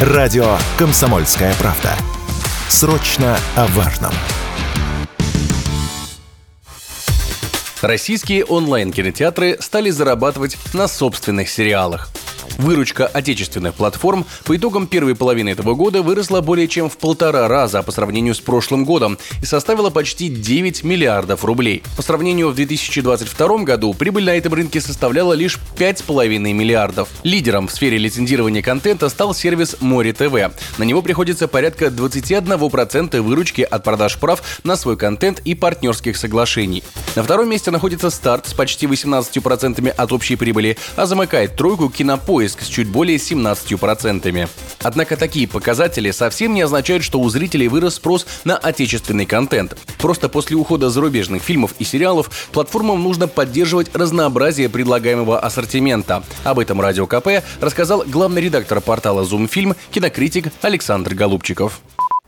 Радио «Комсомольская правда». Срочно о важном. Российские онлайн-кинотеатры стали зарабатывать на собственных сериалах. Выручка отечественных платформ по итогам первой половины этого года выросла более чем в полтора раза по сравнению с прошлым годом и составила почти 9 миллиардов рублей. По сравнению в 2022 году прибыль на этом рынке составляла лишь 5,5 миллиардов. Лидером в сфере лицензирования контента стал сервис Море ТВ. На него приходится порядка 21% выручки от продаж прав на свой контент и партнерских соглашений. На втором месте находится старт с почти 18% от общей прибыли, а замыкает тройку кинопоиск поиск с чуть более 17%. Однако такие показатели совсем не означают, что у зрителей вырос спрос на отечественный контент. Просто после ухода зарубежных фильмов и сериалов платформам нужно поддерживать разнообразие предлагаемого ассортимента. Об этом Радио КП рассказал главный редактор портала Zoom кинокритик Александр Голубчиков.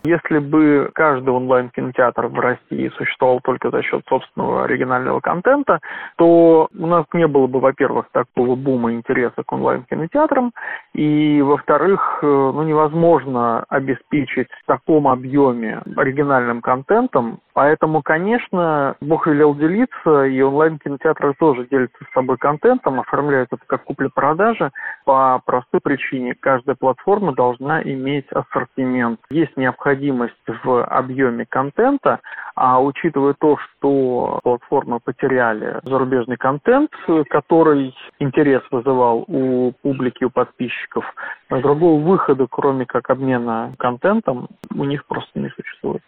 Если бы каждый онлайн-кинотеатр в России существовал только за счет собственного оригинального контента, то у нас не было бы, во-первых, такого бума интереса к онлайн-кинотеатрам, и, во-вторых, э, ну, невозможно обеспечить в таком объеме оригинальным контентом. Поэтому, конечно, Бог велел делиться, и онлайн-кинотеатры тоже делятся с собой контентом, оформляют это как купли-продажи. По простой причине каждая платформа должна иметь ассортимент. Есть необходимость необходимость в объеме контента, а учитывая то, что платформы потеряли зарубежный контент, который интерес вызывал у публики, у подписчиков, другого выхода, кроме как обмена контентом, у них просто не существует.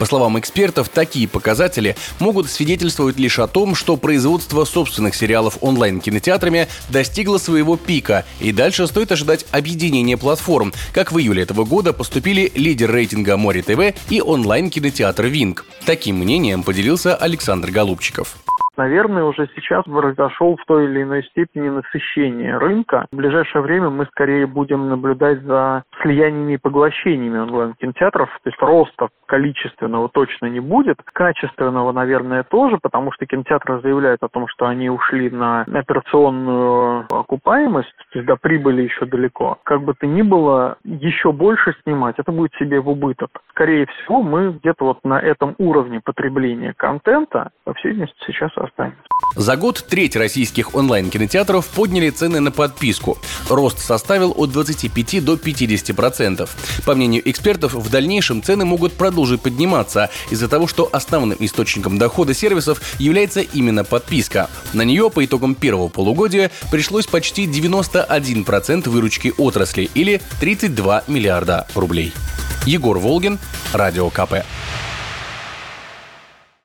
По словам экспертов, такие показатели могут свидетельствовать лишь о том, что производство собственных сериалов онлайн-кинотеатрами достигло своего пика, и дальше стоит ожидать объединения платформ, как в июле этого года поступили лидер рейтинга Море ТВ и онлайн-кинотеатр Винг. Таким мнением поделился Александр Голубчиков наверное, уже сейчас произошел в той или иной степени насыщение рынка. В ближайшее время мы скорее будем наблюдать за слияниями и поглощениями онлайн-кинотеатров, то есть роста количественного точно не будет, качественного, наверное, тоже, потому что кинотеатры заявляют о том, что они ушли на операционную окупаемость, то есть до прибыли еще далеко. Как бы то ни было, еще больше снимать, это будет себе в убыток. Скорее всего, мы где-то вот на этом уровне потребления контента, по всей видимости, сейчас останется. За год треть российских онлайн-кинотеатров подняли цены на подписку. Рост составил от 25 до 50%. По мнению экспертов, в дальнейшем цены могут продолжить подниматься из-за того, что основным источником дохода сервисов является именно подписка. На нее по итогам первого полугодия пришлось почти 91% выручки отрасли или 32 миллиарда рублей. Егор Волгин, Радио КП.